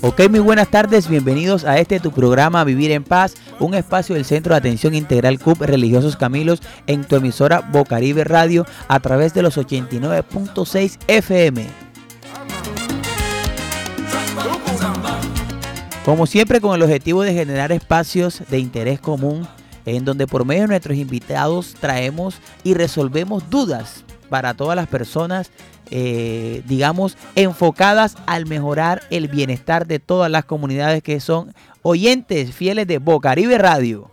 Ok, muy buenas tardes, bienvenidos a este tu programa Vivir en Paz, un espacio del Centro de Atención Integral CUP Religiosos Camilos en tu emisora Bocaribe Radio a través de los 89.6 FM. Como siempre con el objetivo de generar espacios de interés común en donde por medio de nuestros invitados traemos y resolvemos dudas para todas las personas eh, digamos, enfocadas al mejorar el bienestar de todas las comunidades que son oyentes fieles de Bocaribe Radio.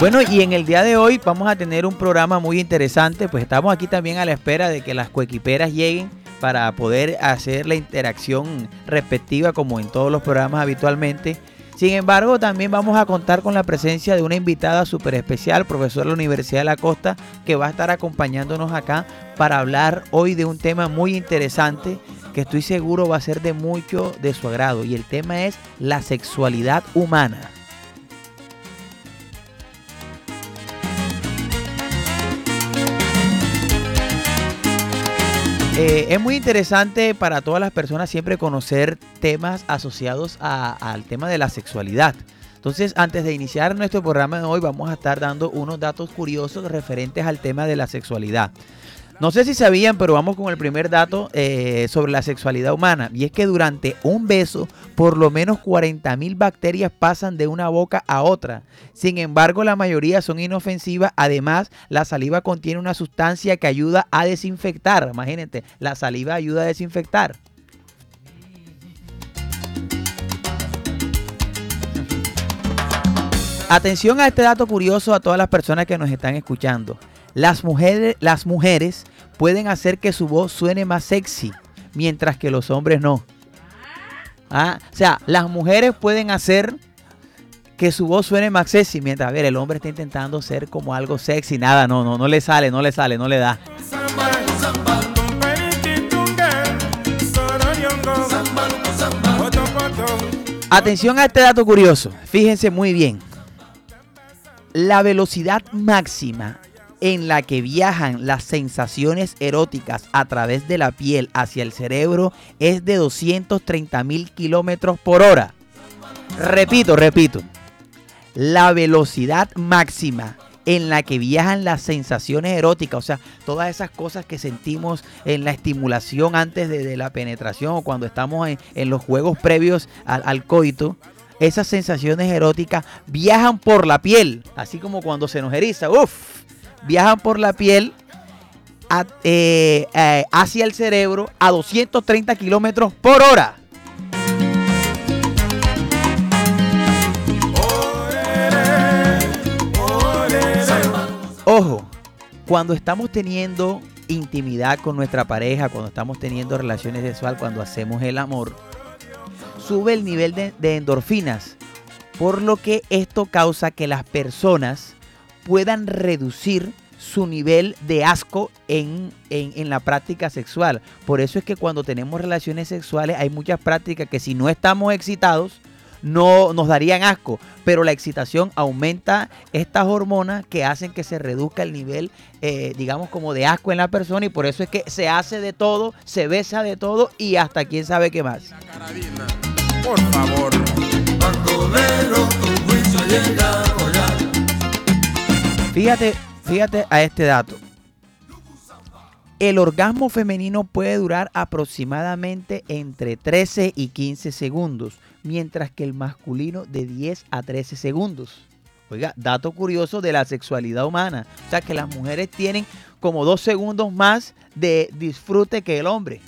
Bueno, y en el día de hoy vamos a tener un programa muy interesante, pues estamos aquí también a la espera de que las coequiperas lleguen para poder hacer la interacción respectiva como en todos los programas habitualmente. Sin embargo, también vamos a contar con la presencia de una invitada súper especial, profesora de la Universidad de la Costa, que va a estar acompañándonos acá para hablar hoy de un tema muy interesante que estoy seguro va a ser de mucho de su agrado. Y el tema es la sexualidad humana. Eh, es muy interesante para todas las personas siempre conocer temas asociados al tema de la sexualidad. Entonces, antes de iniciar nuestro programa de hoy, vamos a estar dando unos datos curiosos referentes al tema de la sexualidad. No sé si sabían, pero vamos con el primer dato eh, sobre la sexualidad humana. Y es que durante un beso, por lo menos 40.000 bacterias pasan de una boca a otra. Sin embargo, la mayoría son inofensivas. Además, la saliva contiene una sustancia que ayuda a desinfectar. Imagínate, la saliva ayuda a desinfectar. Atención a este dato curioso a todas las personas que nos están escuchando. Las mujeres, las mujeres pueden hacer que su voz suene más sexy, mientras que los hombres no. Ah, o sea, las mujeres pueden hacer que su voz suene más sexy, mientras, a ver, el hombre está intentando ser como algo sexy, nada, no, no, no le sale, no le sale, no le da. Atención a este dato curioso, fíjense muy bien. La velocidad máxima en la que viajan las sensaciones eróticas a través de la piel hacia el cerebro es de 230 mil kilómetros por hora. Repito, repito. La velocidad máxima en la que viajan las sensaciones eróticas, o sea, todas esas cosas que sentimos en la estimulación antes de, la penetración o cuando estamos en, los juegos previos al, al coito, esas sensaciones eróticas viajan por la piel, así como cuando se nos eriza, uff, viajan por la piel eh, eh, hacia el cerebro a 230 kilómetros por hora. Ojo, cuando estamos teniendo intimidad con nuestra pareja, cuando estamos teniendo relaciones sexuales, cuando hacemos el amor, sube el nivel de endorfinas, por lo que esto causa que las personas puedan reducir su nivel de asco en, la práctica sexual. Por eso es que cuando tenemos relaciones sexuales hay muchas prácticas que si no estamos excitados, no nos darían asco, pero la excitación aumenta estas hormonas que hacen que se reduzca el nivel, eh, digamos, como de asco en la persona y por eso es que se hace de todo, se besa de todo y hasta quién sabe qué más. Por favor. Fíjate, fíjate a este dato. El orgasmo femenino puede durar aproximadamente entre 13 y 15 segundos, mientras que el masculino de 10 a 13 segundos. Oiga, dato curioso de la sexualidad humana. O sea que las mujeres tienen como dos segundos más de disfrute que el hombre.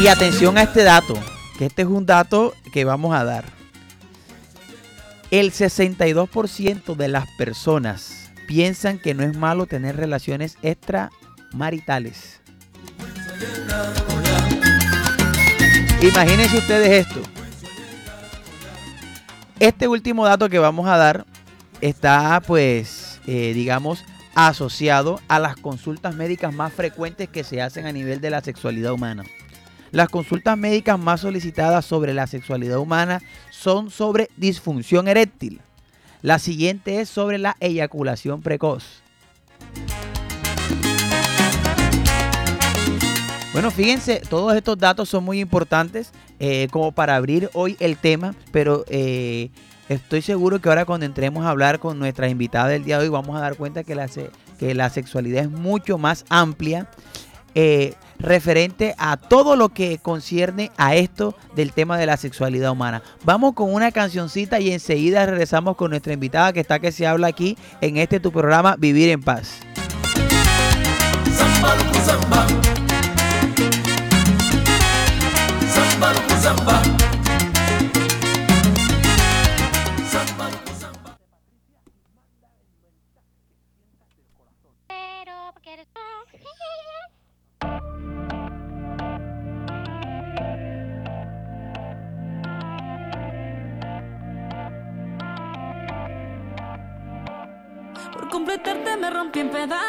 Y atención a este dato que este es un dato que vamos a dar. El 62% de las personas piensan que no es malo tener relaciones extramaritales. Imagínense ustedes esto. Este último dato que vamos a dar está pues, eh, digamos, asociado a las consultas médicas más frecuentes que se hacen a nivel de la sexualidad humana. Las consultas médicas más solicitadas sobre la sexualidad humana son sobre disfunción eréctil. La siguiente es sobre la eyaculación precoz. Bueno, fíjense, todos estos datos son muy importantes eh, como para abrir hoy el tema, pero eh, estoy seguro que ahora cuando entremos a hablar con nuestra invitada del día de hoy vamos a dar cuenta que la, que la sexualidad es mucho más amplia. Eh, referente a todo lo que concierne a esto del tema de la sexualidad humana. Vamos con una cancioncita y enseguida regresamos con nuestra invitada que está que se habla aquí en este tu programa Vivir en Paz.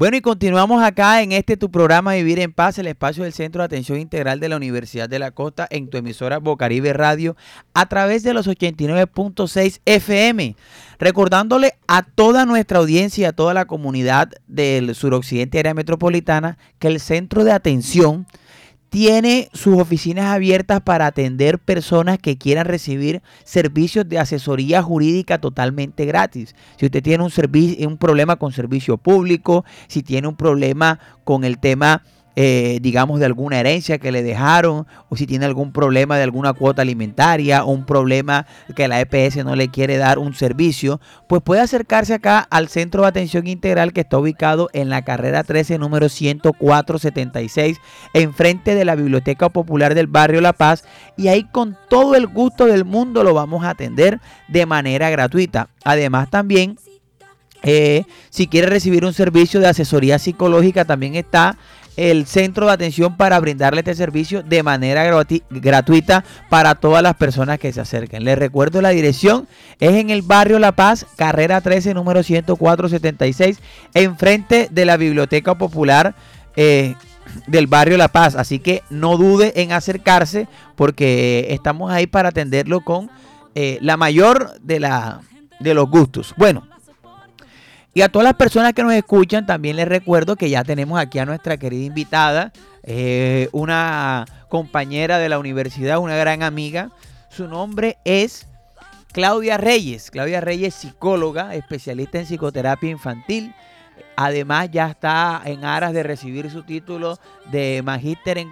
Bueno, y continuamos acá en este tu programa Vivir en Paz, el espacio del Centro de Atención Integral de la Universidad de la Costa, en tu emisora Bocaribe Radio, a través de los 89.6 FM. Recordándole a toda nuestra audiencia a toda la comunidad del suroccidente área metropolitana que el Centro de Atención tiene sus oficinas abiertas para atender personas que quieran recibir servicios de asesoría jurídica totalmente gratis. Si usted tiene un, un problema con servicio público, si tiene un problema con el tema, eh, digamos, de alguna herencia que le dejaron, o si tiene algún problema de alguna cuota alimentaria, o un problema que la EPS no le quiere dar un servicio, pues puede acercarse acá al Centro de Atención Integral que está ubicado en la carrera 13, número 10476, enfrente de la Biblioteca Popular del Barrio La Paz, y ahí con todo el gusto del mundo lo vamos a atender de manera gratuita. Además también eh, si quiere recibir un servicio de asesoría psicológica, también está el centro de atención para brindarle este servicio de manera gratuita para todas las personas que se acerquen. Les recuerdo la dirección, es en el barrio La Paz, carrera 13, número 10476, enfrente de la Biblioteca Popular. eh, del barrio La Paz, así que no dude en acercarse porque estamos ahí para atenderlo con eh, la mayor de, la, de los gustos. Bueno, y a todas las personas que nos escuchan, también les recuerdo que ya tenemos aquí a nuestra querida invitada, eh, una compañera de la universidad, una gran amiga. Su nombre es Claudia Reyes. Claudia Reyes, psicóloga, especialista en psicoterapia infantil. Además, ya está en aras de recibir su título de magíster en,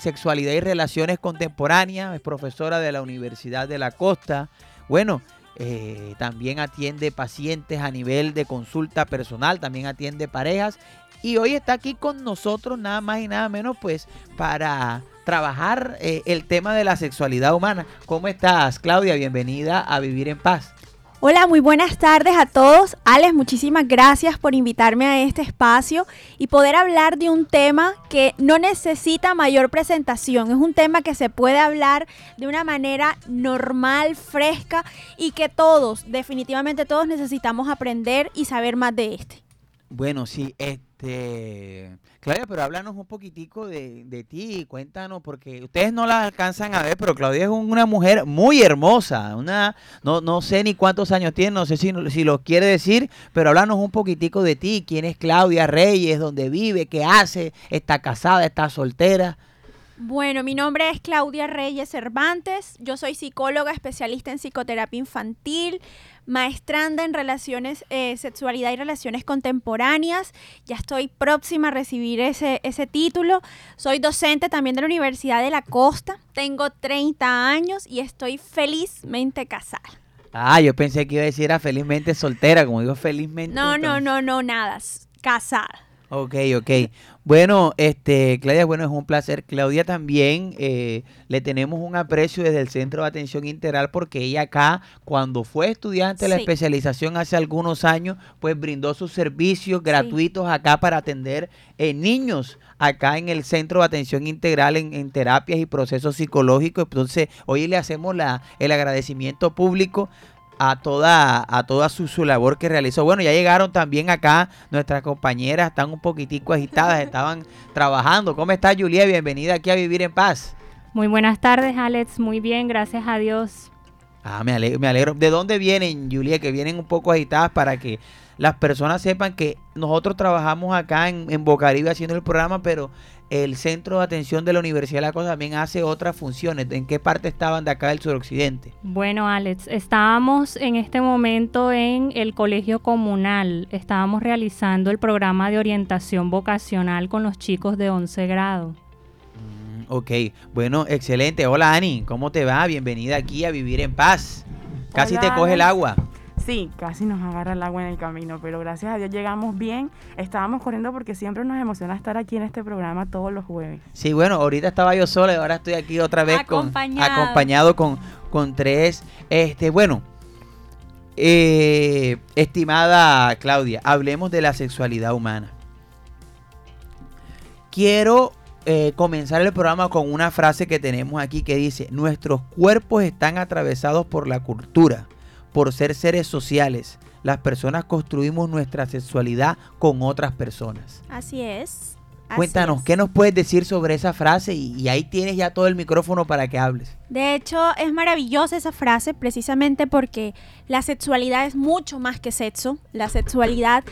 sexualidad y relaciones contemporáneas. Es profesora de la Universidad de la Costa. Bueno, eh, también atiende pacientes a nivel de consulta personal, también atiende parejas. Y hoy está aquí con nosotros nada más y nada menos pues para trabajar eh, el tema de la sexualidad humana. ¿Cómo estás, Claudia? Bienvenida a Vivir en Paz. Hola, muy buenas tardes a todos. Alex, muchísimas gracias por invitarme a este espacio y poder hablar de un tema que no necesita mayor presentación. Es un tema que se puede hablar de una manera normal, fresca y que todos, definitivamente todos necesitamos aprender y saber más de este. Bueno, sí, este... Claudia, pero háblanos un poquitico de, de ti, cuéntanos, porque ustedes no la alcanzan a ver, pero Claudia es un- una mujer muy hermosa, una, no, no sé ni cuántos años tiene, no sé si, si lo quiere decir, pero háblanos un poquitico de ti, quién es Claudia Reyes, dónde vive, qué hace, está casada, está soltera. Bueno, mi nombre es Claudia Reyes Cervantes. Yo soy psicóloga especialista en psicoterapia infantil, maestranda en relaciones, eh, sexualidad y relaciones contemporáneas. Ya estoy próxima a recibir ese, ese título. Soy docente también de la Universidad de la Costa. Tengo 30 años y estoy felizmente casada. Ah, yo pensé que iba a decir era felizmente soltera, como digo felizmente. No, no, entonces- no, no, nada. Casada. Ok, ok. Bueno, este, Claudia, bueno, es un placer. Claudia también eh, le tenemos un aprecio desde el Centro de Atención Integral porque ella acá, cuando fue estudiante de la Sí. especialización hace algunos años, pues brindó sus servicios gratuitos acá para atender eh, niños acá en el Centro de Atención Integral en, en terapias y procesos psicológicos. Entonces, hoy le hacemos la, el agradecimiento público a toda, a toda su, su labor que realizó. Bueno, ya llegaron también acá nuestras compañeras, están un poquitico agitadas, estaban trabajando. ¿Cómo está Julia? Bienvenida aquí a Vivir en Paz. Muy buenas tardes, Alex. Muy bien, gracias a Dios. Ah, me alegro, me alegro. ¿De dónde vienen, Julia? Que vienen un poco agitadas para que las personas sepan que nosotros trabajamos acá en, en Bocaribe haciendo el programa, pero el centro de atención de la Universidad de la Cosa también hace otras funciones. ¿En qué parte estaban de acá del suroccidente? Bueno, Alex, estábamos en este momento en el colegio comunal. Estábamos realizando el programa de orientación vocacional con los chicos de 11 grado. Mm, Ok, bueno, excelente. Hola Ani, ¿cómo te va? Bienvenida aquí a Vivir en Paz. Casi Hola, te coge el agua. Sí, casi nos agarra el agua en el camino, pero gracias a Dios llegamos bien. Estábamos corriendo porque siempre nos emociona estar aquí en este programa todos los jueves. Sí, bueno, ahorita estaba yo sola y ahora estoy aquí otra vez con, Acompañado. acompañado con, con tres. Este, bueno, eh, estimada Claudia, hablemos de la sexualidad humana. Quiero eh, comenzar el programa con una frase que tenemos aquí que dice, nuestros cuerpos están atravesados por la cultura, por ser seres sociales. Las personas construimos nuestra sexualidad con otras personas. Así es. así Cuéntanos, es. ¿qué nos puedes decir sobre esa frase? Y, y ahí tienes ya todo el micrófono para que hables. De hecho, es maravillosa esa frase precisamente porque la sexualidad es mucho más que sexo. La sexualidad,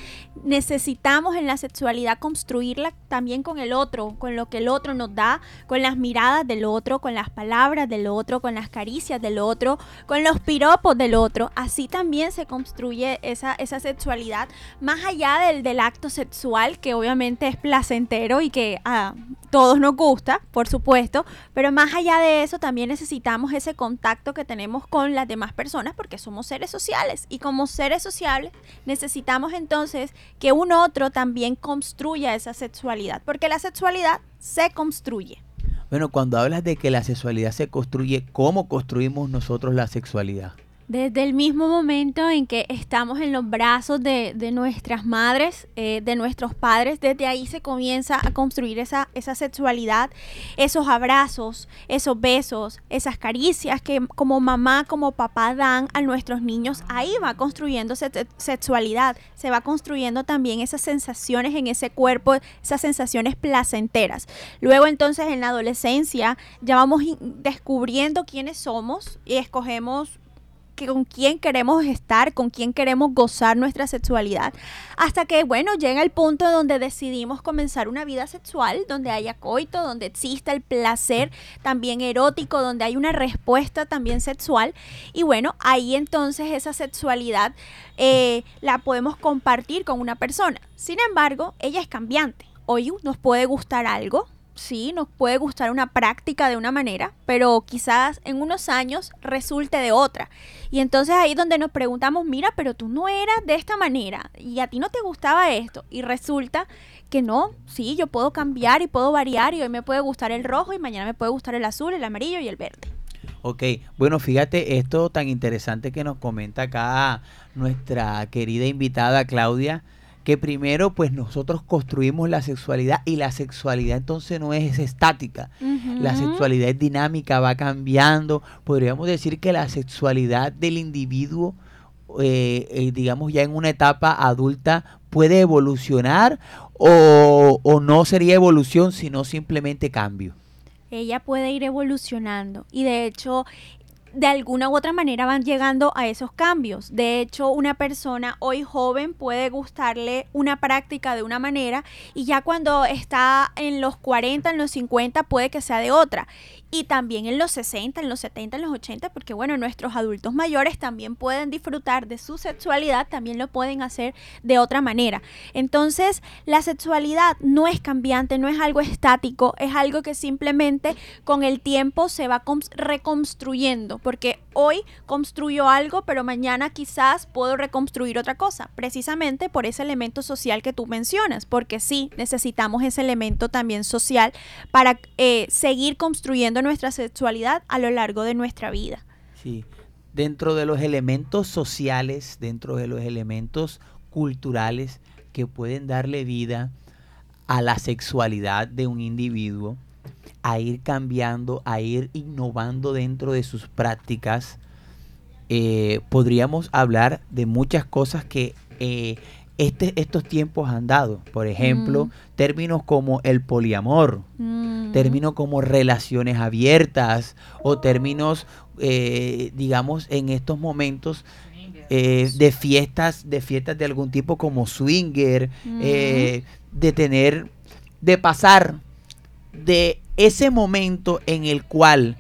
necesitamos en la sexualidad construirla también con el otro, con lo que el otro nos da, con las miradas del otro, con las palabras del otro, con las caricias del otro, con los piropos del otro. Así también se construye esa, esa sexualidad más allá del, del acto sexual, que obviamente es placentero y que a todos nos gusta, por supuesto, pero más allá de eso también necesitamos ese contacto que tenemos con las demás personas porque somos seres sociales y como seres sociales necesitamos entonces que un otro también construya esa sexualidad, porque la sexualidad se construye. Bueno, cuando hablas de que la sexualidad se construye, ¿cómo construimos nosotros la sexualidad? Desde el mismo momento en que estamos en los brazos de, de nuestras madres, eh, de nuestros padres, desde ahí se comienza a construir esa, esa sexualidad, esos abrazos, esos besos, esas caricias que como mamá, como papá dan a nuestros niños, ahí va construyéndose sexualidad, se va construyendo también esas sensaciones en ese cuerpo, esas sensaciones placenteras. Luego entonces en la adolescencia ya vamos descubriendo quiénes somos y escogemos con quién queremos estar, con quién queremos gozar nuestra sexualidad, hasta que, bueno, llega el punto donde decidimos comenzar una vida sexual, donde haya coito, donde exista el placer también erótico, donde hay una respuesta también sexual, y bueno, ahí entonces esa sexualidad eh, la podemos compartir con una persona. Sin embargo, ella es cambiante. Hoy nos puede gustar algo, sí, nos puede gustar una práctica de una manera, pero quizás en unos años resulte de otra. Y entonces ahí es donde nos preguntamos, mira, pero tú no eras de esta manera y a ti no te gustaba esto. Y resulta que no, sí, yo puedo cambiar y puedo variar y hoy me puede gustar el rojo y mañana me puede gustar el azul, el amarillo y el verde. Ok, bueno, fíjate esto tan interesante que nos comenta acá nuestra querida invitada Claudia, que primero pues nosotros construimos la sexualidad y la sexualidad entonces no es estática, la sexualidad es dinámica, va cambiando, podríamos decir que la sexualidad del individuo, eh, eh, digamos ya en una etapa adulta, puede evolucionar o, o no sería evolución sino simplemente cambio. ella puede ir evolucionando. Y de hecho de alguna u otra manera van llegando a esos cambios. De hecho, una persona hoy joven puede gustarle una práctica de una manera y ya cuando está en los 40, en los 50 puede que sea de otra. Y también en los 60, en los 70, en los 80, porque bueno, nuestros adultos mayores también pueden disfrutar de su sexualidad, también lo pueden hacer de otra manera. Entonces, la sexualidad no es cambiante, no es algo estático, es algo que simplemente con el tiempo se va cons- reconstruyendo, porque hoy construyo algo, pero mañana quizás puedo reconstruir otra cosa, precisamente por ese elemento social que tú mencionas, porque sí, necesitamos ese elemento también social para eh, seguir construyendo nuestra sexualidad a lo largo de nuestra vida. Sí. Dentro de los elementos sociales, dentro de los elementos culturales que pueden darle vida a la sexualidad de un individuo, a ir cambiando, a ir innovando dentro de sus prácticas, eh, podríamos hablar de muchas cosas que eh, este, estos tiempos han dado. Por ejemplo, Mm. términos como el poliamor, Mm. términos como relaciones abiertas o términos, eh, digamos, en estos momentos eh, de fiestas, de fiestas de algún tipo como swinger, eh, de tener, de pasar de ese momento en el cual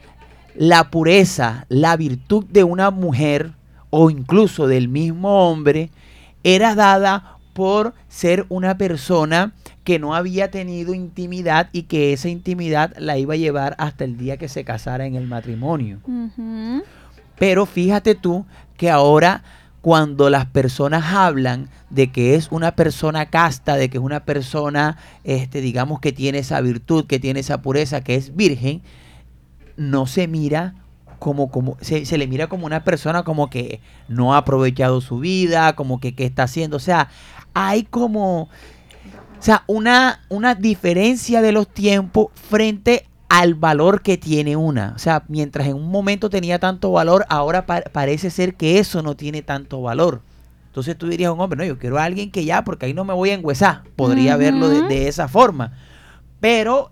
la pureza, la virtud de una mujer o incluso del mismo hombre era dada por ser una persona que no había tenido intimidad y que esa intimidad la iba a llevar hasta el día que se casara en el matrimonio. Pero fíjate tú que ahora cuando las personas hablan de que es una persona casta, de que es una persona, este, digamos, que tiene esa virtud, que tiene esa pureza, que es virgen, no se mira como, como se, se le mira como una persona como que no ha aprovechado su vida, como que qué está haciendo. O sea, hay como, o sea, una, una diferencia de los tiempos frente al valor que tiene una. O sea, mientras en un momento tenía tanto valor, ahora pa- parece ser que eso no tiene tanto valor. Entonces tú dirías un hombre, no, yo quiero a alguien que ya, porque ahí no me voy a engüesar. Podría verlo de, de esa forma. Pero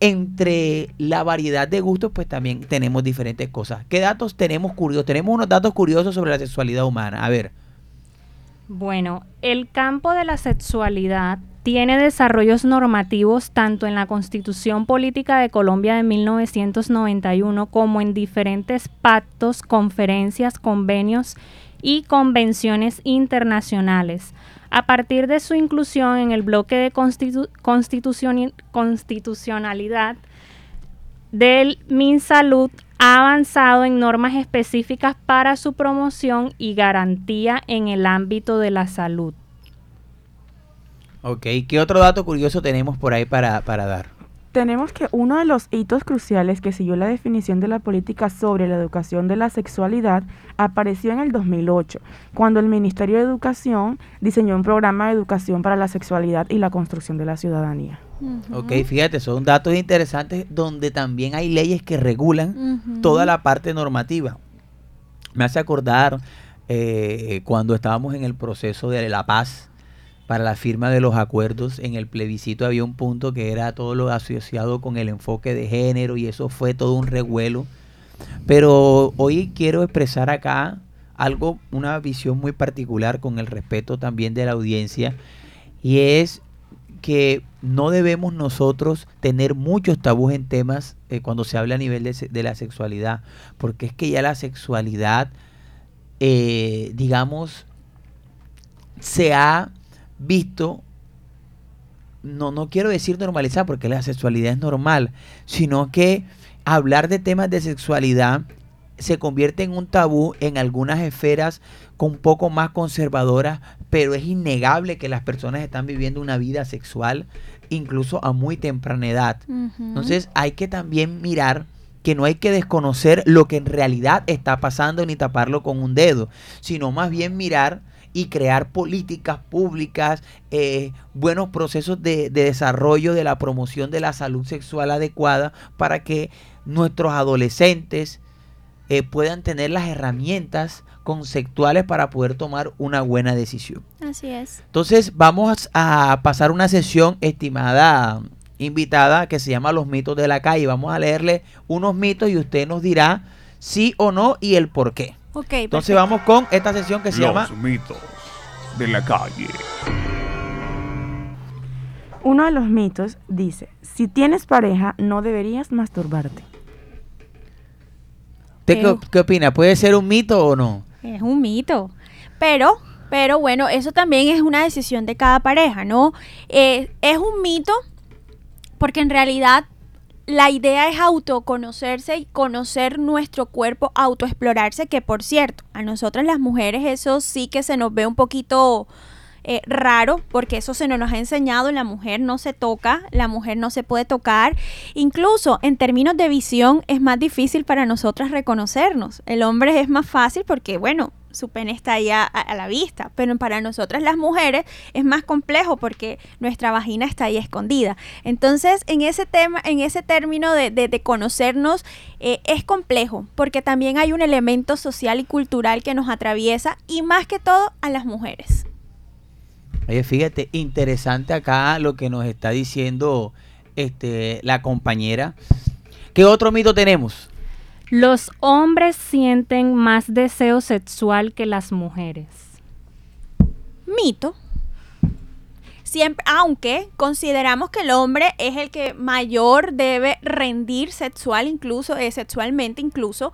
entre la variedad de gustos, pues también tenemos diferentes cosas. ¿Qué datos tenemos curiosos? Tenemos unos datos curiosos sobre la sexualidad humana. A ver. Bueno, el campo de la sexualidad tiene desarrollos normativos tanto en la Constitución Política de Colombia de 1991 como en diferentes pactos, conferencias, convenios y convenciones internacionales. A partir de su inclusión en el bloque de constitucionalidad del MinSalud ha avanzado en normas específicas para su promoción y garantía en el ámbito de la salud. Ok, ¿qué otro dato curioso tenemos por ahí para, para dar? tenemos que uno de los hitos cruciales que siguió la definición de la política sobre la educación de la sexualidad apareció en el 2008, cuando el Ministerio de Educación diseñó un programa de educación para la sexualidad y la construcción de la ciudadanía. Ok, fíjate, son datos interesantes donde también hay leyes que regulan toda la parte normativa. Me hace acordar eh, cuando estábamos en el proceso de la paz para la firma de los acuerdos, en el plebiscito había un punto que era todo lo asociado con el enfoque de género y eso fue todo un revuelo. Pero hoy quiero expresar acá algo, una visión muy particular con el respeto también de la audiencia y es que no debemos nosotros tener muchos tabús en temas eh, cuando se habla a nivel de, de la sexualidad, porque es que ya la sexualidad, eh, digamos, se ha visto, no, no quiero decir normalizar, porque la sexualidad es normal, sino que hablar de temas de sexualidad se convierte en un tabú en algunas esferas con un poco más conservadoras, pero es innegable que las personas están viviendo una vida sexual incluso a muy temprana edad. Entonces hay que también mirar que no hay que desconocer lo que en realidad está pasando ni taparlo con un dedo, sino más bien mirar y crear políticas públicas, eh, buenos procesos de, de desarrollo de la promoción de la salud sexual adecuada para que nuestros adolescentes eh, puedan tener las herramientas conceptuales para poder tomar una buena decisión. Así es. Entonces vamos a pasar una sesión, estimada invitada, que se llama Los mitos de la calle. Vamos a leerle unos mitos y usted nos dirá sí o no y el por qué. Ok, Entonces perfecto. vamos con esta sesión que se Los llama mitos de la calle. Uno de los mitos dice, si tienes pareja no deberías masturbarte. ¿Usted qué, Ew. qué opina? ¿Puede ser un mito o no? Es un mito. Pero, pero bueno, eso también es una decisión de cada pareja, ¿no? Eh, es un mito porque en realidad la idea es autoconocerse y conocer nuestro cuerpo, autoexplorarse, que por cierto, a nosotras las mujeres eso sí que se nos ve un poquito eh, raro, porque eso se nos ha enseñado, la mujer no se toca, la mujer no se puede tocar. Incluso en términos de visión es más difícil para nosotras reconocernos. El hombre es más fácil porque, bueno, su pene está ahí a, la vista, pero para nosotras las mujeres es más complejo porque nuestra vagina está ahí escondida. Entonces, en ese tema, en ese término de, de- de conocernos, eh, es complejo porque también hay un elemento social y cultural que nos atraviesa y más que todo a las mujeres. Oye, fíjate, interesante acá lo que nos está diciendo este, la compañera. ¿Qué otro mito tenemos? Los hombres sienten más deseo sexual que las mujeres. mito. Siempre, aunque consideramos que el hombre es el que mayor debe rendir sexual, incluso eh, sexualmente, incluso.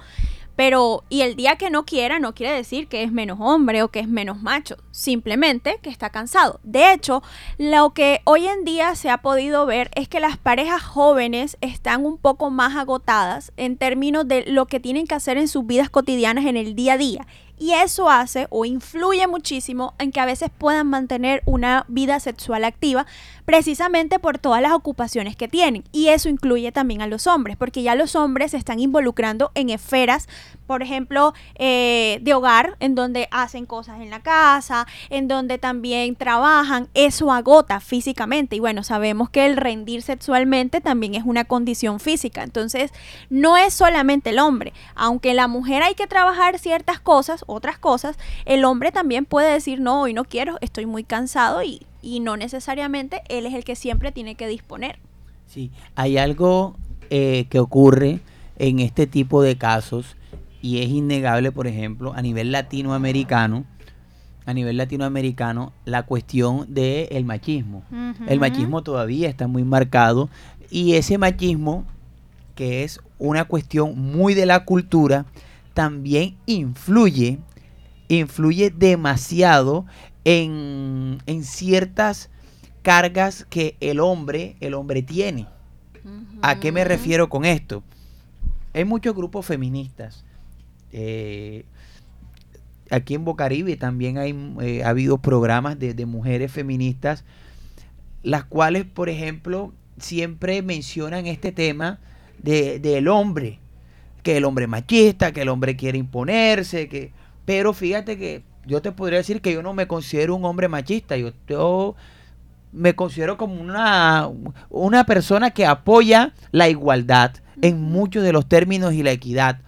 Pero, y el día que no quiera, no quiere decir que es menos hombre o que es menos macho, simplemente que está cansado. De hecho, lo que hoy en día se ha podido ver es que las parejas jóvenes están un poco más agotadas en términos de lo que tienen que hacer en sus vidas cotidianas en el día a día. Y eso hace o influye muchísimo en que a veces puedan mantener una vida sexual activa precisamente por todas las ocupaciones que tienen. Y eso incluye también a los hombres, porque ya los hombres se están involucrando en esferas, por ejemplo, eh, de hogar, en donde hacen cosas en la casa, en donde también trabajan. Eso agota físicamente. Y bueno, sabemos que el rendir sexualmente también es una condición física. Entonces, no es solamente el hombre. Aunque la mujer hay que trabajar ciertas cosas, otras cosas, el hombre también puede decir, no, hoy no quiero, estoy muy cansado y, y no necesariamente él es el que siempre tiene que disponer. Sí, hay algo eh, que ocurre en este tipo de casos y es innegable, por ejemplo, a nivel latinoamericano, a nivel latinoamericano, la cuestión del machismo. El machismo todavía está muy marcado y ese machismo, que es una cuestión muy de la cultura, también influye, influye demasiado en, en ciertas cargas que el hombre, el hombre tiene. ¿A qué me refiero con esto? Hay muchos grupos feministas. eh, aquí en Bocaribe también hay, eh, ha habido programas de, de mujeres feministas, las cuales, por ejemplo, siempre mencionan este tema de- del hombre, que el hombre es machista, que el hombre quiere imponerse, que pero fíjate que yo te podría decir que yo no me considero un hombre machista, yo, yo me considero como una, una persona que apoya la igualdad en muchos de los términos y la equidad,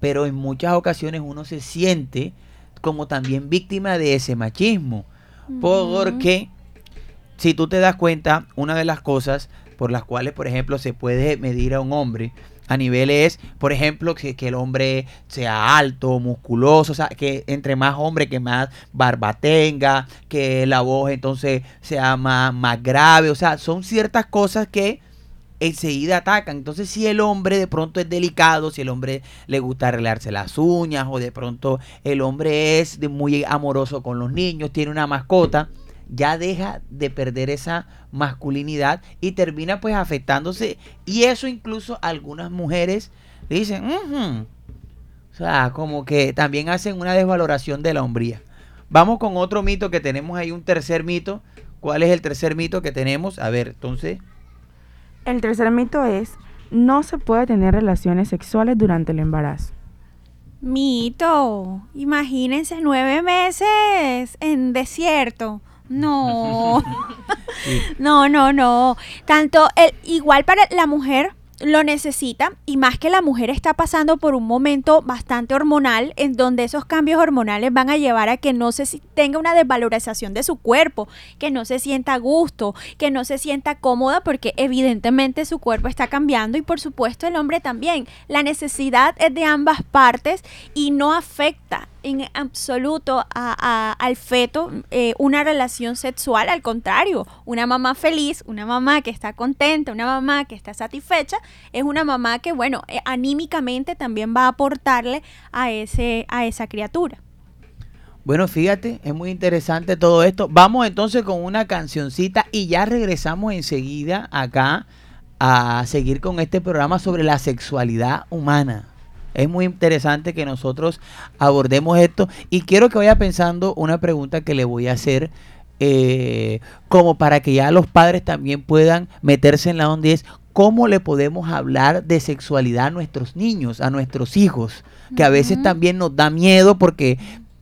pero en muchas ocasiones uno se siente como también víctima de ese machismo, porque si tú te das cuenta, una de las cosas por las cuales, por ejemplo, se puede medir a un hombre a niveles, por ejemplo, que, el hombre sea alto, musculoso, o sea, que entre más hombre, que más barba tenga, que la voz entonces sea más, más grave, o sea, son ciertas cosas que enseguida atacan. Entonces, si el hombre de pronto es delicado, si el hombre le gusta arreglarse las uñas, o de pronto el hombre es muy amoroso con los niños, tiene una mascota, ya deja de perder esa masculinidad y termina pues afectándose. Y eso incluso algunas mujeres dicen, o sea, como que también hacen una desvaloración de la hombría. Vamos con otro mito que tenemos ahí, un tercer mito. ¿Cuál es el tercer mito que tenemos? A ver, entonces, El tercer mito es, no se puede tener relaciones sexuales durante el embarazo. Mito, imagínense nueve meses en desierto. No, no, no, no. Tanto el, igual para la mujer lo necesita y más que la mujer está pasando por un momento bastante hormonal en donde esos cambios hormonales van a llevar a que no se si- tenga una desvalorización de su cuerpo, que no se sienta a gusto, que no se sienta cómoda porque evidentemente su cuerpo está cambiando y por supuesto el hombre también. La necesidad es de ambas partes y no afecta en absoluto a- a- al feto eh, una relación sexual, al contrario, una mamá feliz, una mamá que está contenta, una mamá que está satisfecha, es una mamá que, bueno, eh, anímicamente también va a aportarle a, ese, a esa criatura. Bueno, fíjate, es muy interesante todo esto. Vamos entonces con una cancioncita y ya regresamos enseguida acá a seguir con este programa sobre la sexualidad humana. Es muy interesante que nosotros abordemos esto. Y quiero que vaya pensando una pregunta que le voy a hacer eh, como para que ya los padres también puedan meterse en la onda y es cómo le podemos hablar de sexualidad a nuestros niños, a nuestros hijos, que a veces también nos da miedo porque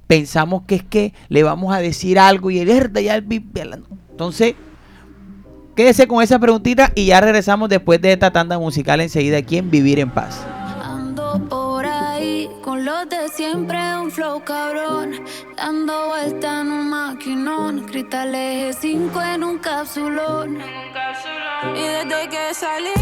pensamos que es que le vamos a decir algo y el herda ya el entonces quédese con esa preguntita y ya regresamos después de esta tanda musical enseguida aquí en Vivir en Paz. Ando por ahí con los de siempre, un flow cabrón. Dando vuelta en un maquinón. Cristal eje 5 en un capsulón. Y desde que salí,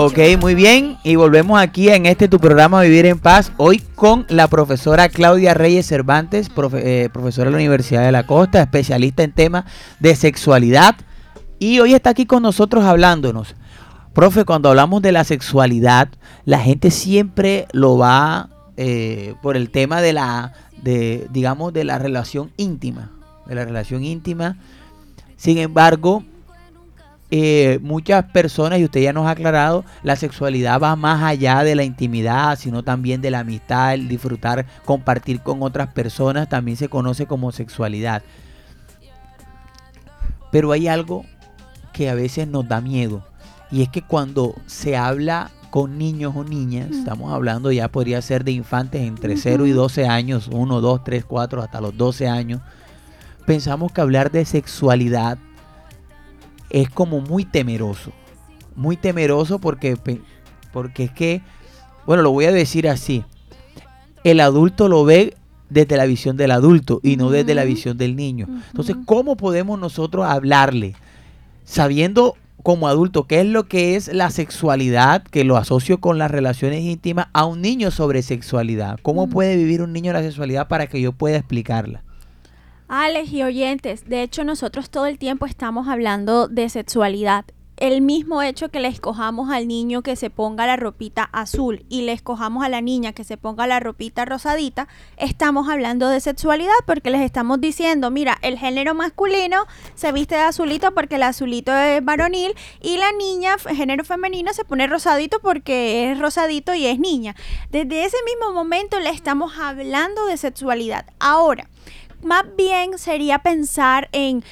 Ok, muy bien. Y volvemos aquí en este tu programa Vivir en Paz. Hoy con la profesora Claudia Reyes Cervantes, profe- eh, profesora de la Universidad de la Costa, especialista en temas de sexualidad. Y hoy está aquí con nosotros hablándonos. Profe, cuando hablamos de la sexualidad, la gente siempre lo va eh, por el tema de la, de, digamos, de la relación íntima. De la relación íntima. Sin embargo, eh, muchas personas, y usted ya nos ha aclarado, la sexualidad va más allá de la intimidad, sino también de la amistad, el disfrutar, compartir con otras personas, también se conoce como sexualidad. Pero hay algo que a veces nos da miedo, y es que cuando se habla con niños o niñas, estamos hablando ya podría ser de infantes entre 0 y 12 años, 1, 2, 3, 4, hasta los 12 años, pensamos que hablar de sexualidad es como muy temeroso. Muy temeroso porque, porque es que, bueno, lo voy a decir así. El adulto lo ve desde la visión del adulto y no desde la visión del niño. Entonces. ¿cómo podemos nosotros hablarle sabiendo como adulto qué es lo que es la sexualidad, que lo asocio con las relaciones íntimas, a un niño sobre sexualidad? ¿Cómo Mm. puede vivir un niño la sexualidad para que yo pueda explicarla? Alex y oyentes, de hecho nosotros todo el tiempo estamos hablando de sexualidad. El mismo hecho que le escojamos al niño que se ponga la ropita azul y le escojamos a la niña que se ponga la ropita rosadita, estamos hablando de sexualidad porque les estamos diciendo, mira, el género masculino se viste de azulito porque el azulito es varonil y la niña, género femenino, se pone rosadito porque es rosadito y es niña. Desde ese mismo momento le estamos hablando de sexualidad. Ahora, más bien sería pensar en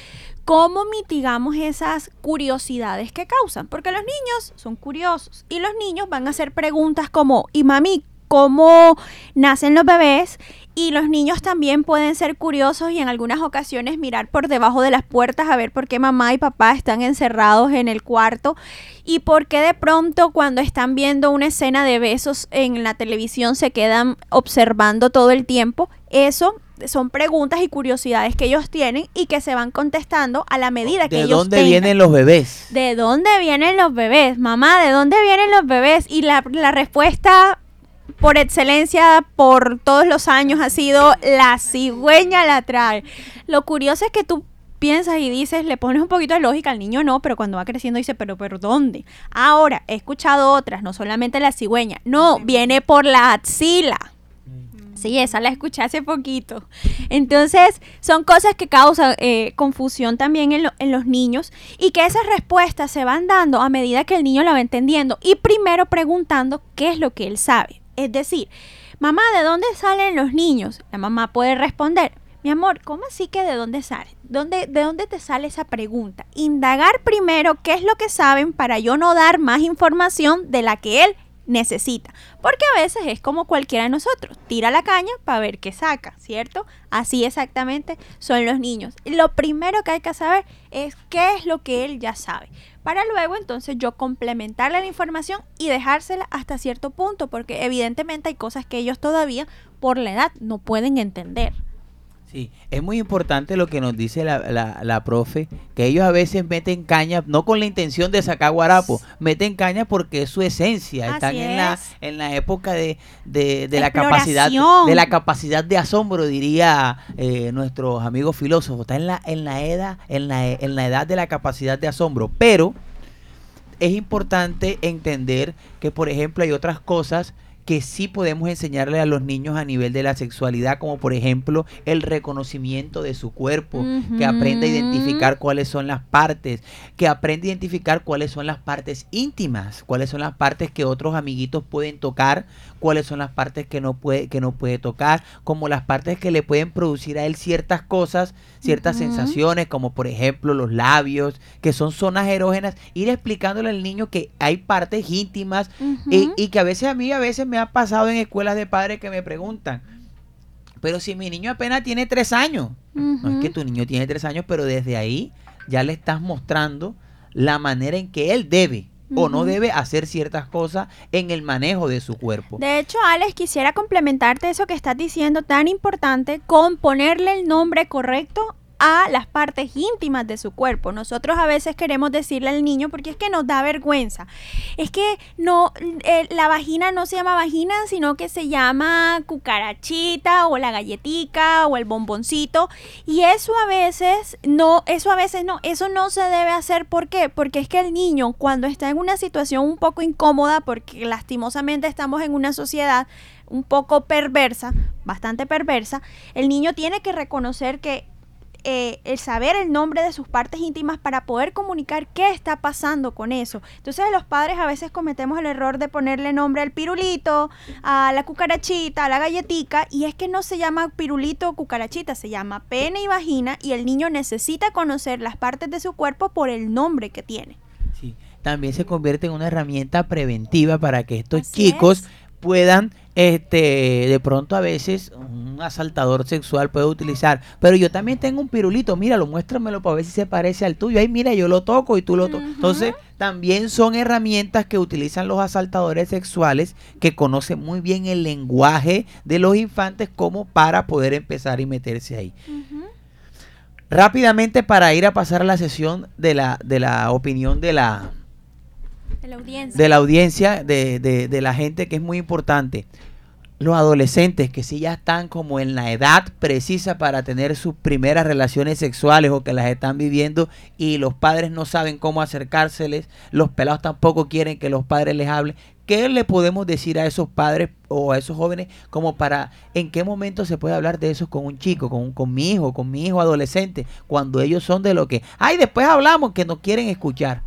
cómo mitigamos esas curiosidades que causan, porque los niños son curiosos y los niños van a hacer preguntas como, y mami, ¿cómo nacen los bebés? Y los niños también pueden ser curiosos y en algunas ocasiones mirar por debajo de las puertas a ver por qué mamá y papá están encerrados en el cuarto y por qué de pronto cuando están viendo una escena de besos en la televisión se quedan observando todo el tiempo. Eso son preguntas y curiosidades que ellos tienen y que se van contestando a la medida que ¿De ellos dónde tengan. vienen los bebés? ¿De dónde vienen los bebés? Mamá, ¿de dónde vienen los bebés? Y la, la respuesta por excelencia por todos los años ha sido la cigüeña la trae. Lo curioso es que tú piensas y dices, le pones un poquito de lógica al niño, no, pero cuando va creciendo dice, pero ¿pero dónde? Ahora, he escuchado otras, no solamente la cigüeña, no, viene por la axila. Sí, esa la escuché hace poquito. Entonces, son cosas que causan eh, confusión también en, lo- en los niños y que esas respuestas se van dando a medida que el niño la va entendiendo y primero preguntando qué es lo que él sabe. Es decir, mamá, ¿de dónde salen los niños? La mamá puede responder, mi amor, ¿cómo así que de dónde sale? ¿Dónde, ¿De dónde te sale esa pregunta? Indagar primero qué es lo que saben para yo no dar más información de la que él necesita. Porque a veces es como cualquiera de nosotros, tira la caña para ver qué saca, ¿cierto? Así exactamente son los niños. Lo primero que hay que saber es qué es lo que él ya sabe, para luego entonces yo complementarle la información y dejársela hasta cierto punto, porque evidentemente hay cosas que ellos todavía por la edad no pueden entender. Sí, es muy importante lo que nos dice la, la, la profe, que ellos a veces meten caña, no con la intención de sacar guarapo, meten caña porque es su esencia, están en la, en la época de, de, de la capacidad de la capacidad de asombro, diría eh, nuestros amigos filósofos, está en la, en la edad, en la, en la edad de la capacidad de asombro, pero es importante entender que, por ejemplo, hay otras cosas que sí podemos enseñarle a los niños a nivel de la sexualidad, como por ejemplo el reconocimiento de su cuerpo, que aprenda a identificar cuáles son las partes, que aprenda a identificar cuáles son las partes íntimas, cuáles son las partes que otros amiguitos pueden tocar, cuáles son las partes que no puede, que no puede tocar, como las partes que le pueden producir a él ciertas cosas, ciertas sensaciones, como por ejemplo los labios, que son zonas erógenas, ir explicándole al niño que hay partes íntimas y, Ujú. y que a veces a mí a veces me me ha pasado en escuelas de padres que me preguntan, pero si mi niño apenas tiene tres años, no es que tu niño tiene tres años, pero desde ahí ya le estás mostrando la manera en que él debe o no debe hacer ciertas cosas en el manejo de su cuerpo. De hecho, Alex, quisiera complementarte eso que estás diciendo tan importante con ponerle el nombre correcto a las partes íntimas de su cuerpo. Nosotros a veces queremos decirle al niño porque es que nos da vergüenza. Es que no eh, la vagina no se llama vagina, sino que se llama cucarachita o la galletica o el bomboncito y eso a veces no, eso a veces no, eso no se debe hacer ¿por qué? Porque es que el niño cuando está en una situación un poco incómoda porque lastimosamente estamos en una sociedad un poco perversa, bastante perversa, el niño tiene que reconocer que eh, el saber el nombre de sus partes íntimas para poder comunicar qué está pasando con eso. Entonces los padres a veces cometemos el error de ponerle nombre al pirulito, a la cucarachita, a la galletica, y es que no se llama pirulito o cucarachita, se llama pene y vagina, y el niño necesita conocer las partes de su cuerpo por el nombre que tiene. Sí. También se convierte en una herramienta preventiva para que estos Así chicos es. puedan, este, de pronto a veces un asaltador sexual puede utilizar, pero yo también tengo un pirulito, míralo, muéstramelo para ver si se parece al tuyo. Ay, mira, yo lo toco y tú lo tocas. Entonces, también son herramientas que utilizan los asaltadores sexuales que conocen muy bien el lenguaje de los infantes como para poder empezar y meterse ahí. Rápidamente para ir a pasar a la sesión de la, de la opinión de la, De la audiencia. de la audiencia, de, de- la gente, que es muy importante. Los adolescentes que sí ya están como en la edad precisa para tener sus primeras relaciones sexuales o que las están viviendo y los padres no saben cómo acercárseles, los pelados tampoco quieren que los padres les hablen. ¿Qué le podemos decir a esos padres o a esos jóvenes como para en qué momento se puede hablar de eso con un chico, con, con mi hijo, con mi hijo adolescente, cuando ellos son de lo que, ay, después hablamos que no quieren escuchar?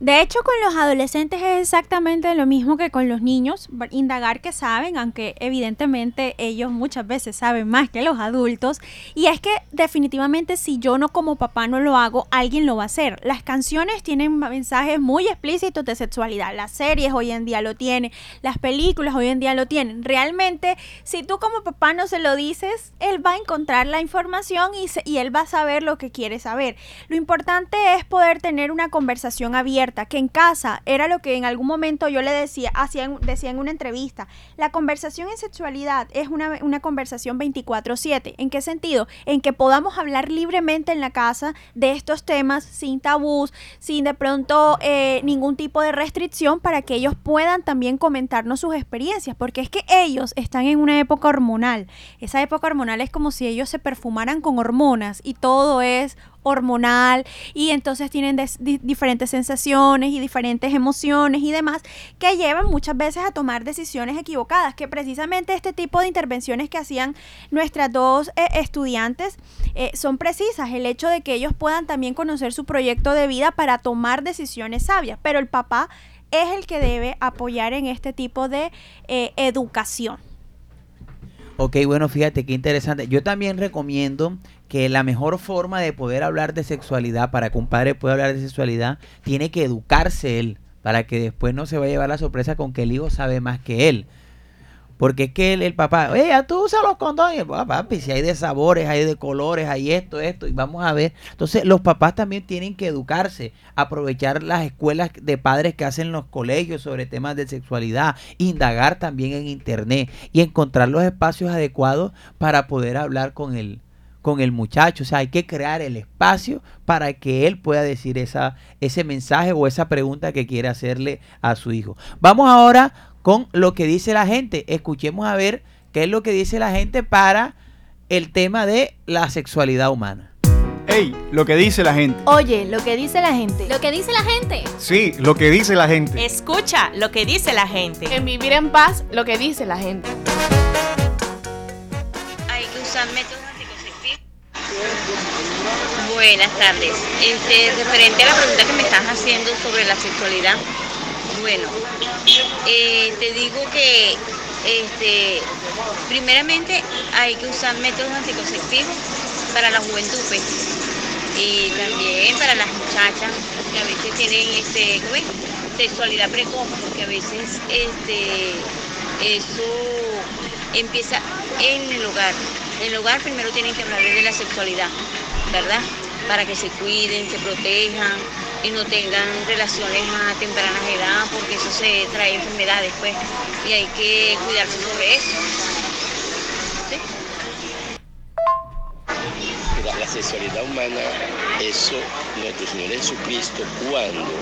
De hecho, con los adolescentes es exactamente lo mismo que con los niños, indagar que saben, aunque evidentemente ellos muchas veces saben más que los adultos. Y es que definitivamente si yo no como papá no lo hago, alguien lo va a hacer. Las canciones tienen mensajes muy explícitos de sexualidad, las series hoy en día lo tienen, las películas hoy en día lo tienen. Realmente, si tú como papá no se lo dices, él va a encontrar la información y, y él va a saber lo que quiere saber. Lo importante es poder tener una conversación abierta, que en casa era lo que en algún momento yo le decía, hacía decía en una entrevista, la conversación en sexualidad es una, una conversación 24/7. ¿En qué sentido? En que podamos hablar libremente en la casa de estos temas sin tabús, sin de pronto eh, ningún tipo de restricción para que ellos puedan también comentarnos sus experiencias, porque es que ellos están en una época hormonal. Esa época hormonal es como si ellos se perfumaran con hormonas y todo es hormonal y entonces tienen diferentes sensaciones y diferentes emociones y demás que llevan muchas veces a tomar decisiones equivocadas, que precisamente este tipo de intervenciones que hacían nuestras dos eh, estudiantes eh, son precisas, el hecho de que ellos puedan también conocer su proyecto de vida para tomar decisiones sabias, pero el papá es el que debe apoyar en este tipo de eh, educación. Ok, bueno, fíjate qué interesante. Yo también recomiendo que la mejor forma de poder hablar de sexualidad, para que un padre pueda hablar de sexualidad, tiene que educarse él, para que después no se vaya a llevar la sorpresa con que el hijo sabe más que él. Porque es que el, el papá, oye, tú usas los condones, "Ah, papi, si hay de sabores, hay de colores, hay esto, esto, y vamos a ver. Entonces, los papás también tienen que educarse, aprovechar las escuelas de padres que hacen los colegios sobre temas de sexualidad, indagar también en internet y encontrar los espacios adecuados para poder hablar con el, con el muchacho. O sea, hay que crear el espacio para que él pueda decir esa, ese mensaje o esa pregunta que quiere hacerle a su hijo. Vamos ahora con lo que dice la gente. Escuchemos a ver qué es lo que dice la gente para el tema de la sexualidad humana. Ey, lo que dice la gente. Oye, lo que dice la gente. Lo que dice la gente. Sí, lo que dice la gente. Escucha lo que dice la gente. En vivir en paz, lo que dice la gente. Hay que usar métodos. Buenas tardes. Este, referente a la pregunta que me estás haciendo sobre la sexualidad, bueno, eh, te digo que este, primeramente hay que usar métodos anticonceptivos para la juventud pues, y también para las muchachas que a veces tienen este, sexualidad precoz, porque a veces este, eso empieza en el hogar. En el hogar primero tienen que hablarles de la sexualidad, ¿verdad? Para que se cuiden, se protejan y no tengan relaciones a tempranas edad, porque eso se trae enfermedades, pues, y hay que cuidarse sobre eso. Mira, la sexualidad humana, eso nuestro Señor Jesucristo cuando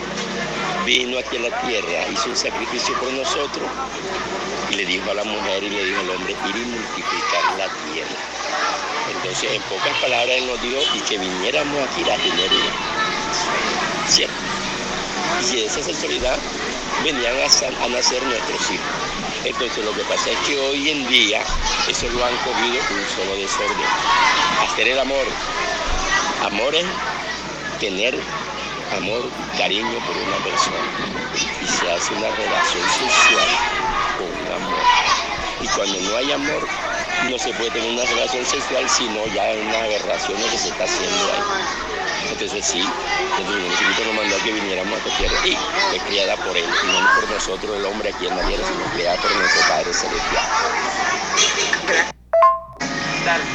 vino aquí a la tierra, hizo un sacrificio por nosotros y le dijo a la mujer y le dijo al hombre ir y multiplicar la tierra. Entonces, en pocas palabras, él nos dijo y que viniéramos aquí a tener. ¿Cierto? Y de esa sexualidad venían a nacer nuestros hijos. Entonces, lo que pasa es que hoy en día eso lo han cogido un solo desorden. Hacer el amor. Amor es tener amor, cariño por una persona. Y se hace una relación sexual con un amor. Y cuando no hay amor, no se puede tener una relación sexual, sino ya es una aberración que se está haciendo ahí. Entonces sí, el Señor Jesucristo nos mandó a que viniéramos a tierra y fue criada por Él, y no por nosotros el hombre aquí en la tierra, sino criada por nuestro Padre Celestial.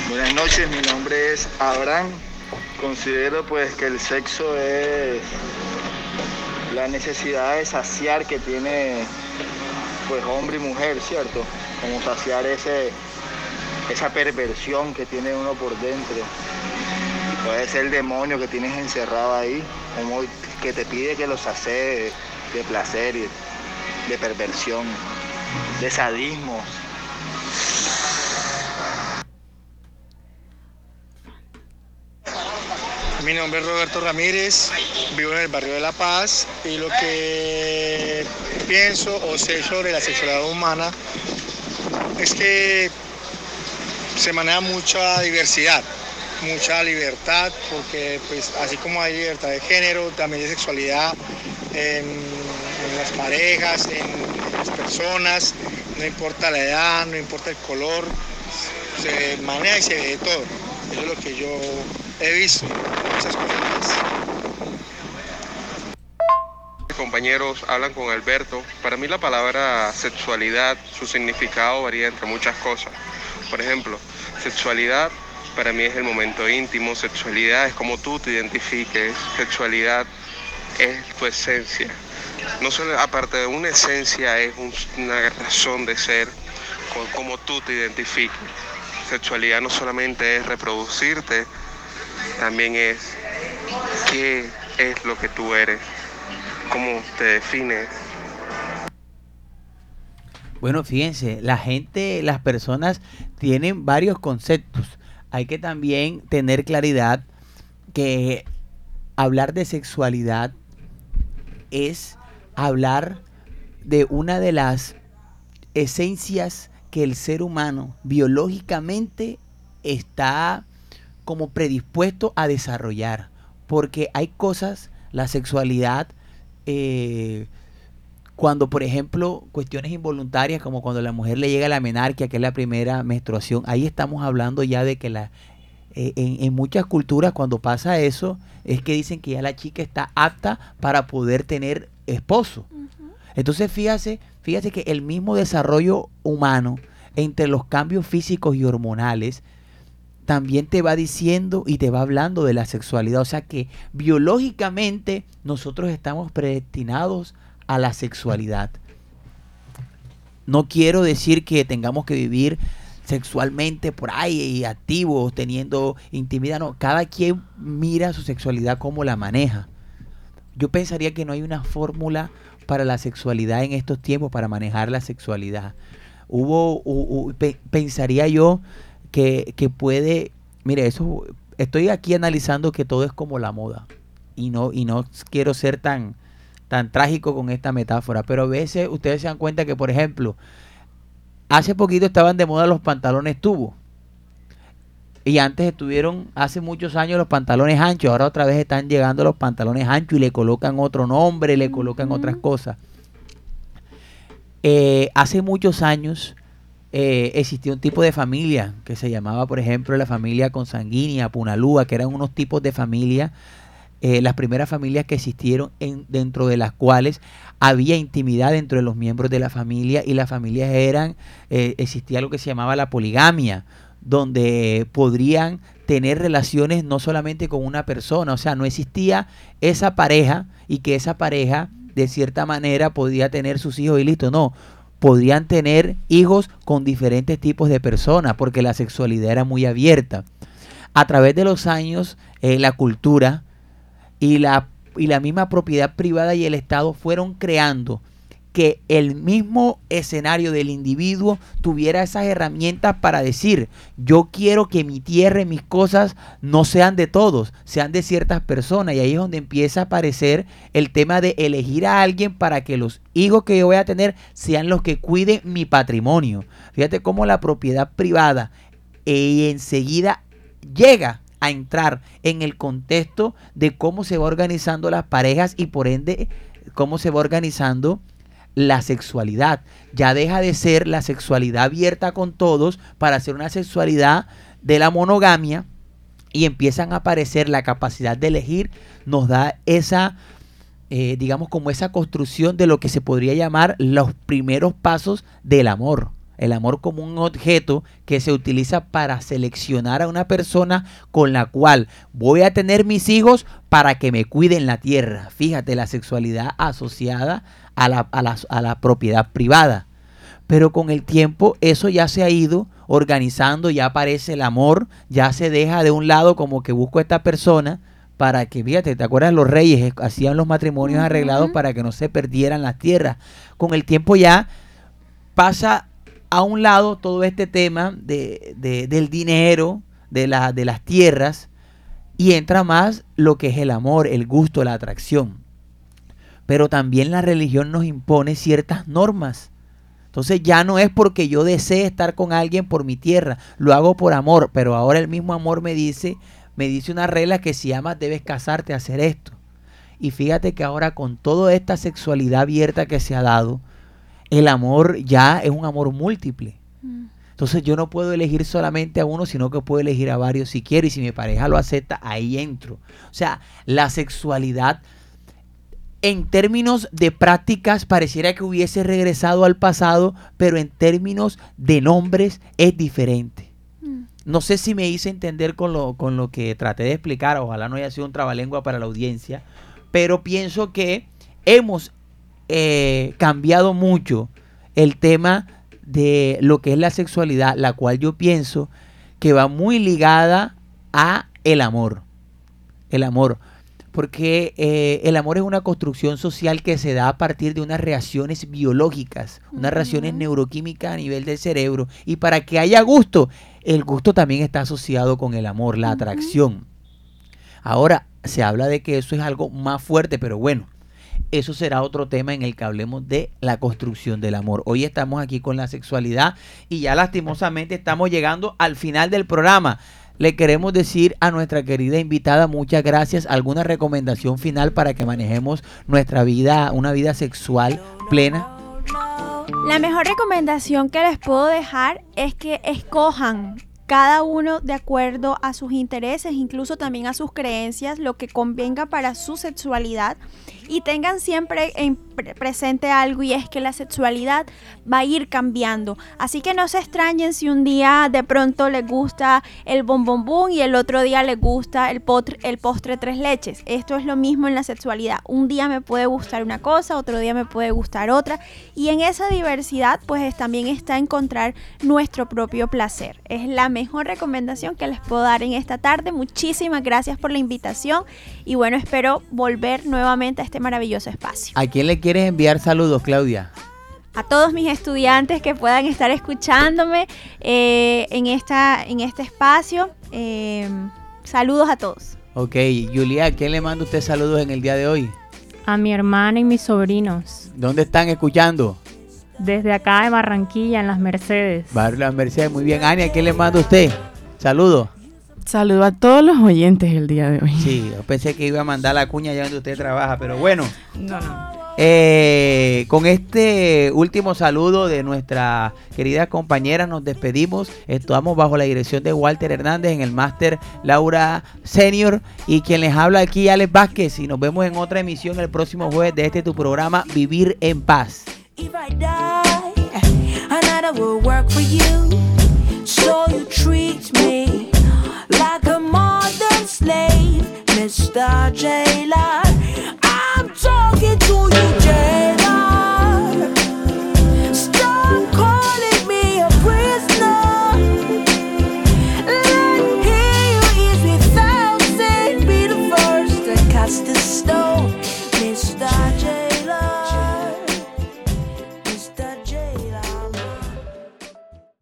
Buenas noches, mi nombre es Abraham. Considero pues que el sexo es la necesidad de saciar que tiene pues hombre y mujer, ¿cierto? Como saciar ese, esa perversión que tiene uno por dentro. Puede ser el demonio que tienes encerrado ahí, como que te pide que lo sacie de, placer de perversión, de sadismo. Mi nombre es Roberto Ramírez, vivo en el barrio de La Paz y lo que pienso o sé sobre la sexualidad humana es que se maneja mucha diversidad, mucha libertad, porque pues así como hay libertad de género, también hay sexualidad en, en las parejas, en las personas, no importa la edad, no importa el color, se maneja y se ve de todo. Eso es lo que yo he visto, muchas cosas compañeros hablan con Alberto. Para mí la palabra sexualidad, su significado varía entre muchas cosas. Por ejemplo, sexualidad para mí es el momento íntimo, sexualidad es como tú te identifiques, sexualidad es tu esencia. No solo, aparte de una esencia, es un- una razón de ser, con cómo tú te identifiques. Sexualidad no solamente es reproducirte, también es qué es lo que tú eres, cómo te defines. Bueno, fíjense, la gente, las personas tienen varios conceptos. Hay que también tener claridad que hablar de sexualidad es hablar de una de las esencias que el ser humano biológicamente está como predispuesto a desarrollar. Porque hay cosas, la sexualidad, eh, cuando por ejemplo cuestiones involuntarias como cuando a la mujer le llega la menarquia, que es la primera menstruación, ahí estamos hablando ya de que la eh, en, en muchas culturas cuando pasa eso es que dicen que ya la chica está apta para poder tener esposo. Entonces fíjate, fíjate que el mismo desarrollo humano entre los cambios físicos y hormonales también te va diciendo y te va hablando de la sexualidad. O sea que biológicamente nosotros estamos predestinados a la sexualidad. No quiero decir que tengamos que vivir sexualmente por ahí y activos, teniendo intimidad. No, cada quien mira su sexualidad como la maneja. Yo pensaría que no hay una fórmula para la sexualidad en estos tiempos, para manejar la sexualidad. Hubo, pensaría yo que, que puede, mire, eso, estoy aquí analizando que todo es como la moda y no, y no quiero ser tan, tan trágico con esta metáfora, pero a veces ustedes se dan cuenta que, por ejemplo, hace poquito estaban de moda los pantalones tubo. Y antes estuvieron, hace muchos años, los pantalones anchos. Ahora otra vez están llegando los pantalones anchos y le colocan otro nombre, le colocan otras cosas. Eh, hace muchos años eh, existía un tipo de familia que se llamaba, por ejemplo, la familia consanguínea, Punalúa, que eran unos tipos de familia eh, las primeras familias que existieron en, dentro de las cuales había intimidad dentro de los miembros de la familia y las familias eran, eh, existía lo que se llamaba la poligamia, donde podrían tener relaciones no solamente con una persona, o sea, no existía esa pareja y que esa pareja de cierta manera podía tener sus hijos y listo, no, podrían tener hijos con diferentes tipos de personas porque la sexualidad era muy abierta. A través de los años, eh, la cultura y la, y la misma propiedad privada y el Estado fueron creando que el mismo escenario del individuo tuviera esas herramientas para decir, yo quiero que mi tierra y mis cosas no sean de todos, sean de ciertas personas. Y ahí es donde empieza a aparecer el tema de elegir a alguien para que los hijos que yo voy a tener sean los que cuiden mi patrimonio. Fíjate cómo la propiedad privada eh, enseguida llega a entrar en el contexto de cómo se va organizando las parejas y por ende cómo se va organizando la sexualidad. Ya deja de ser la sexualidad abierta con todos para ser una sexualidad de la monogamia y empiezan a aparecer la capacidad de elegir, nos da esa, eh, digamos, como esa construcción de lo que se podría llamar los primeros pasos del amor. El amor como un objeto que se utiliza para seleccionar a una persona con la cual voy a tener mis hijos para que me cuiden la tierra. Fíjate, la sexualidad asociada a la, a la propiedad privada. Pero con el tiempo eso ya se ha ido organizando, ya aparece el amor, ya se deja de un lado como que busco a esta persona para que, fíjate, ¿te acuerdas? Los reyes hacían los matrimonios arreglados para que no se perdieran las tierras. Con el tiempo ya pasa a un lado todo este tema de, de, del dinero, de, la, de las tierras, y entra más lo que es el amor, el gusto, la atracción pero también la religión nos impone ciertas normas. Entonces ya no es porque yo desee estar con alguien por mi tierra, lo hago por amor, pero ahora el mismo amor me dice, me dice una regla que si amas debes casarte a hacer esto. Y fíjate que ahora con toda esta sexualidad abierta que se ha dado, el amor ya es un amor múltiple. Mm. Entonces yo no puedo elegir solamente a uno, sino que puedo elegir a varios si quiero y si mi pareja lo acepta, ahí entro. O sea, la sexualidad en términos de prácticas pareciera que hubiese regresado al pasado, pero en términos de nombres es diferente. Mm. No sé si me hice entender con lo, con lo que traté de explicar, ojalá no haya sido un trabalengua para la audiencia, pero pienso que hemos eh, cambiado mucho el tema de lo que es la sexualidad, la cual yo pienso que va muy ligada a el amor. El amor porque eh, el amor es una construcción social que se da a partir de unas reacciones biológicas, unas reacciones neuroquímicas a nivel del cerebro. Y para que haya gusto, el gusto también está asociado con el amor, la atracción. Ahora, se habla de que eso es algo más fuerte, pero bueno, eso será otro tema en el que hablemos de la construcción del amor. Hoy estamos aquí con la sexualidad y ya lastimosamente estamos llegando al final del programa le queremos decir a nuestra querida invitada muchas gracias. ¿Alguna recomendación final para que manejemos nuestra vida, una vida sexual plena? La mejor recomendación que les puedo dejar es que escojan cada uno de acuerdo a sus intereses, incluso también a sus creencias, lo que convenga para su sexualidad y tengan siempre en presente algo y es que la sexualidad va a ir cambiando. Así que no se extrañen si un día de pronto les gusta el bombombón y el otro día les gusta el, postre, el postre tres leches. Esto es lo mismo en la sexualidad. Un día me puede gustar una cosa, otro día me puede gustar otra. Y en esa diversidad pues también está encontrar nuestro propio placer. Es la mejor recomendación que les puedo dar en esta tarde. Muchísimas gracias por la invitación y bueno, espero volver nuevamente a este maravilloso espacio. ¿A quién le quieres enviar saludos, Claudia? a todos mis estudiantes que puedan estar escuchándome eh, en, esta, en este espacio. Eh, saludos a todos. Ok, Julia, ¿a quién le manda usted saludos en el día de hoy? A mi hermana y mis sobrinos. ¿Dónde están escuchando? Desde acá de Barranquilla, en Las Mercedes. Barrio Las Mercedes, muy bien. Ania, ¿a quién le manda usted? Saludos. Saludo a todos los oyentes el día de hoy. Sí, yo pensé que iba a mandar la cuña allá donde usted trabaja, pero bueno. No, no. Eh, con este último saludo de nuestra querida compañera nos despedimos. Estamos bajo la dirección de Walter Hernández en el máster Laura Senior y quien les habla aquí Alex Vázquez y nos vemos en otra emisión el próximo jueves de este tu programa Vivir en Paz. If I die, another will work for you. So you treat me like a modern slave, Mr. Jailer. I'm talking to you.